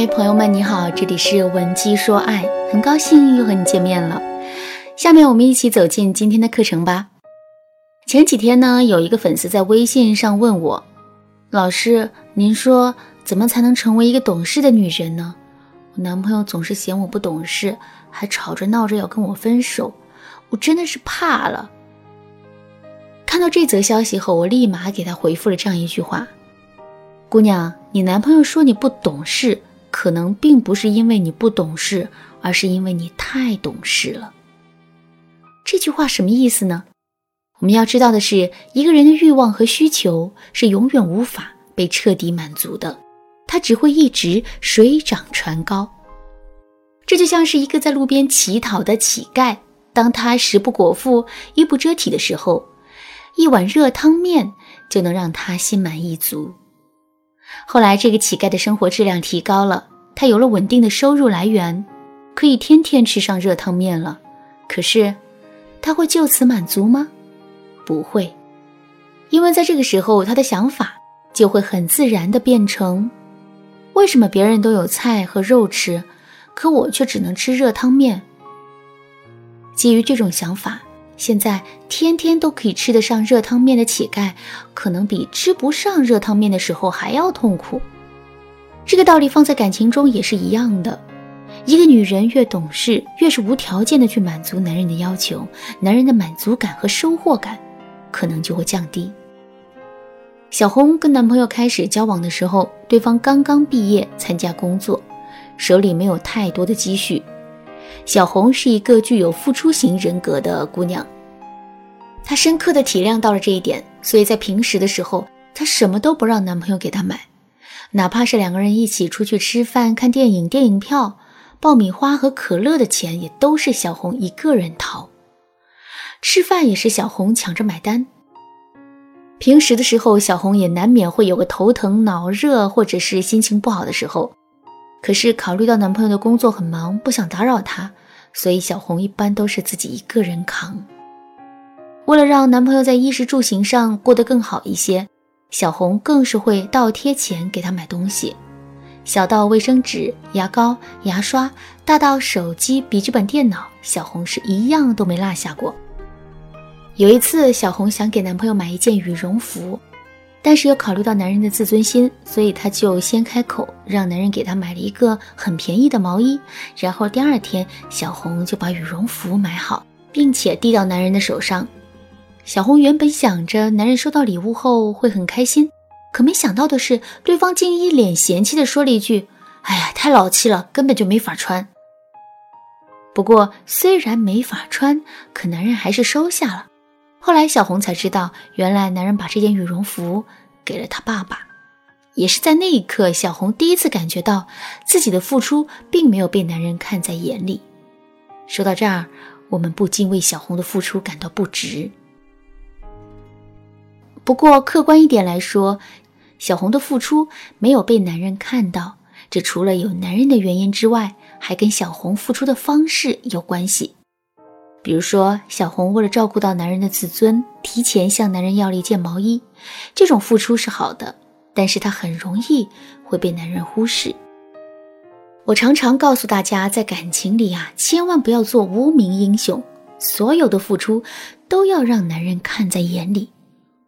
嗨，朋友们，你好，这里是文姬说爱，很高兴又和你见面了。下面我们一起走进今天的课程吧。前几天呢，有一个粉丝在微信上问我，老师，您说怎么才能成为一个懂事的女人呢？我男朋友总是嫌我不懂事，还吵着闹着要跟我分手，我真的是怕了。看到这则消息后，我立马给他回复了这样一句话：姑娘，你男朋友说你不懂事。可能并不是因为你不懂事，而是因为你太懂事了。这句话什么意思呢？我们要知道的是，一个人的欲望和需求是永远无法被彻底满足的，它只会一直水涨船高。这就像是一个在路边乞讨的乞丐，当他食不果腹、衣不遮体的时候，一碗热汤面就能让他心满意足。后来，这个乞丐的生活质量提高了，他有了稳定的收入来源，可以天天吃上热汤面了。可是，他会就此满足吗？不会，因为在这个时候，他的想法就会很自然的变成：为什么别人都有菜和肉吃，可我却只能吃热汤面？基于这种想法。现在天天都可以吃得上热汤面的乞丐，可能比吃不上热汤面的时候还要痛苦。这个道理放在感情中也是一样的。一个女人越懂事，越是无条件的去满足男人的要求，男人的满足感和收获感可能就会降低。小红跟男朋友开始交往的时候，对方刚刚毕业参加工作，手里没有太多的积蓄。小红是一个具有付出型人格的姑娘，她深刻的体谅到了这一点，所以在平时的时候，她什么都不让男朋友给她买，哪怕是两个人一起出去吃饭、看电影，电影票、爆米花和可乐的钱也都是小红一个人掏，吃饭也是小红抢着买单。平时的时候，小红也难免会有个头疼、脑热或者是心情不好的时候。可是考虑到男朋友的工作很忙，不想打扰他，所以小红一般都是自己一个人扛。为了让男朋友在衣食住行上过得更好一些，小红更是会倒贴钱给他买东西，小到卫生纸、牙膏、牙刷，大到手机、笔记本电脑，小红是一样都没落下过。有一次，小红想给男朋友买一件羽绒服。但是又考虑到男人的自尊心，所以她就先开口让男人给她买了一个很便宜的毛衣。然后第二天，小红就把羽绒服买好，并且递到男人的手上。小红原本想着男人收到礼物后会很开心，可没想到的是，对方竟一脸嫌弃地说了一句：“哎呀，太老气了，根本就没法穿。”不过虽然没法穿，可男人还是收下了。后来，小红才知道，原来男人把这件羽绒服给了他爸爸。也是在那一刻，小红第一次感觉到自己的付出并没有被男人看在眼里。说到这儿，我们不禁为小红的付出感到不值。不过，客观一点来说，小红的付出没有被男人看到，这除了有男人的原因之外，还跟小红付出的方式有关系。比如说，小红为了照顾到男人的自尊，提前向男人要了一件毛衣，这种付出是好的，但是她很容易会被男人忽视。我常常告诉大家，在感情里啊，千万不要做无名英雄，所有的付出都要让男人看在眼里。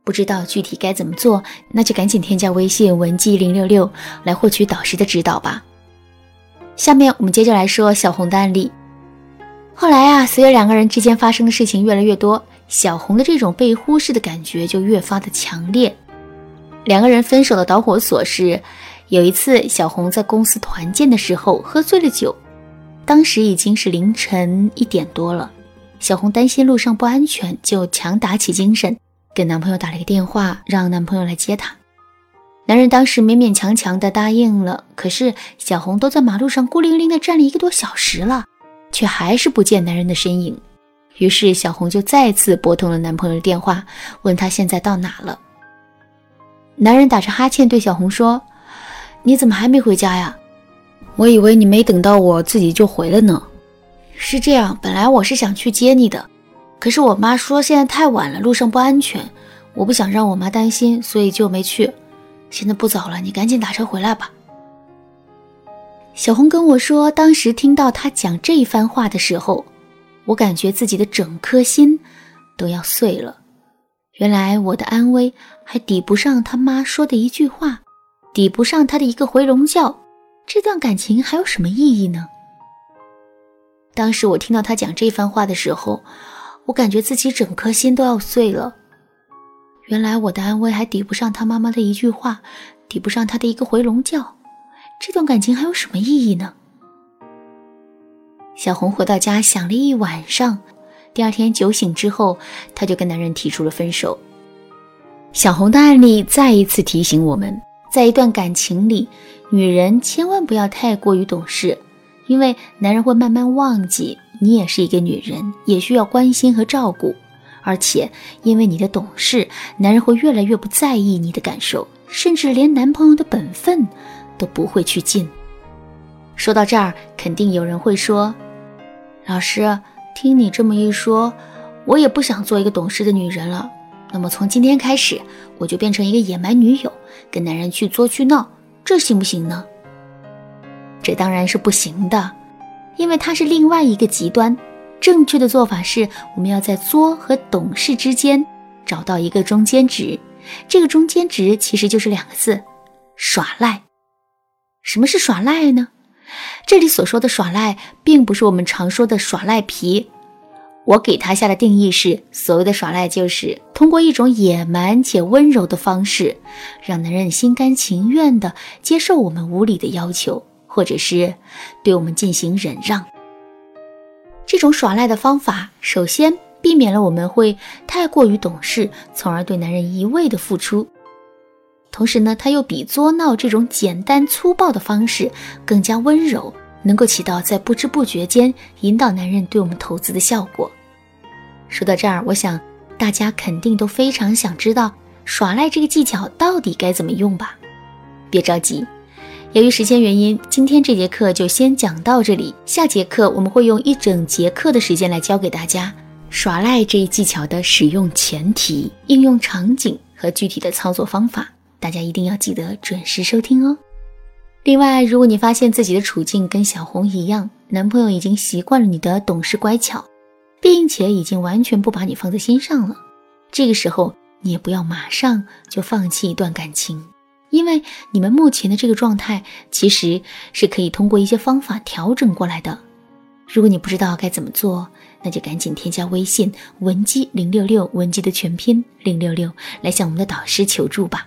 不知道具体该怎么做，那就赶紧添加微信文姬零六六来获取导师的指导吧。下面我们接着来说小红的案例。后来啊，随着两个人之间发生的事情越来越多，小红的这种被忽视的感觉就越发的强烈。两个人分手的导火索是，有一次小红在公司团建的时候喝醉了酒，当时已经是凌晨一点多了。小红担心路上不安全，就强打起精神，给男朋友打了个电话，让男朋友来接她。男人当时勉勉强强的答应了，可是小红都在马路上孤零零的站了一个多小时了。却还是不见男人的身影，于是小红就再次拨通了男朋友的电话，问他现在到哪了。男人打着哈欠对小红说：“你怎么还没回家呀？我以为你没等到我自己就回了呢。”是这样，本来我是想去接你的，可是我妈说现在太晚了，路上不安全，我不想让我妈担心，所以就没去。现在不早了，你赶紧打车回来吧。小红跟我说，当时听到他讲这一番话的时候，我感觉自己的整颗心都要碎了。原来我的安危还抵不上他妈说的一句话，抵不上他的一个回笼觉，这段感情还有什么意义呢？当时我听到他讲这番话的时候，我感觉自己整颗心都要碎了。原来我的安危还抵不上他妈妈的一句话，抵不上他的一个回笼觉。这段感情还有什么意义呢？小红回到家想了一晚上，第二天酒醒之后，她就跟男人提出了分手。小红的案例再一次提醒我们，在一段感情里，女人千万不要太过于懂事，因为男人会慢慢忘记你也是一个女人，也需要关心和照顾，而且因为你的懂事，男人会越来越不在意你的感受，甚至连男朋友的本分。都不会去进。说到这儿，肯定有人会说：“老师，听你这么一说，我也不想做一个懂事的女人了。那么从今天开始，我就变成一个野蛮女友，跟男人去作去闹，这行不行呢？”这当然是不行的，因为它是另外一个极端。正确的做法是，我们要在作和懂事之间找到一个中间值。这个中间值其实就是两个字：耍赖。什么是耍赖呢？这里所说的耍赖，并不是我们常说的耍赖皮。我给他下的定义是：所谓的耍赖，就是通过一种野蛮且温柔的方式，让男人心甘情愿地接受我们无理的要求，或者是对我们进行忍让。这种耍赖的方法，首先避免了我们会太过于懂事，从而对男人一味的付出。同时呢，它又比作闹这种简单粗暴的方式更加温柔，能够起到在不知不觉间引导男人对我们投资的效果。说到这儿，我想大家肯定都非常想知道耍赖这个技巧到底该怎么用吧？别着急，由于时间原因，今天这节课就先讲到这里。下节课我们会用一整节课的时间来教给大家耍赖这一技巧的使用前提、应用场景和具体的操作方法。大家一定要记得准时收听哦。另外，如果你发现自己的处境跟小红一样，男朋友已经习惯了你的懂事乖巧，并且已经完全不把你放在心上了，这个时候你也不要马上就放弃一段感情，因为你们目前的这个状态其实是可以通过一些方法调整过来的。如果你不知道该怎么做，那就赶紧添加微信文姬零六六，文姬的全拼零六六，来向我们的导师求助吧。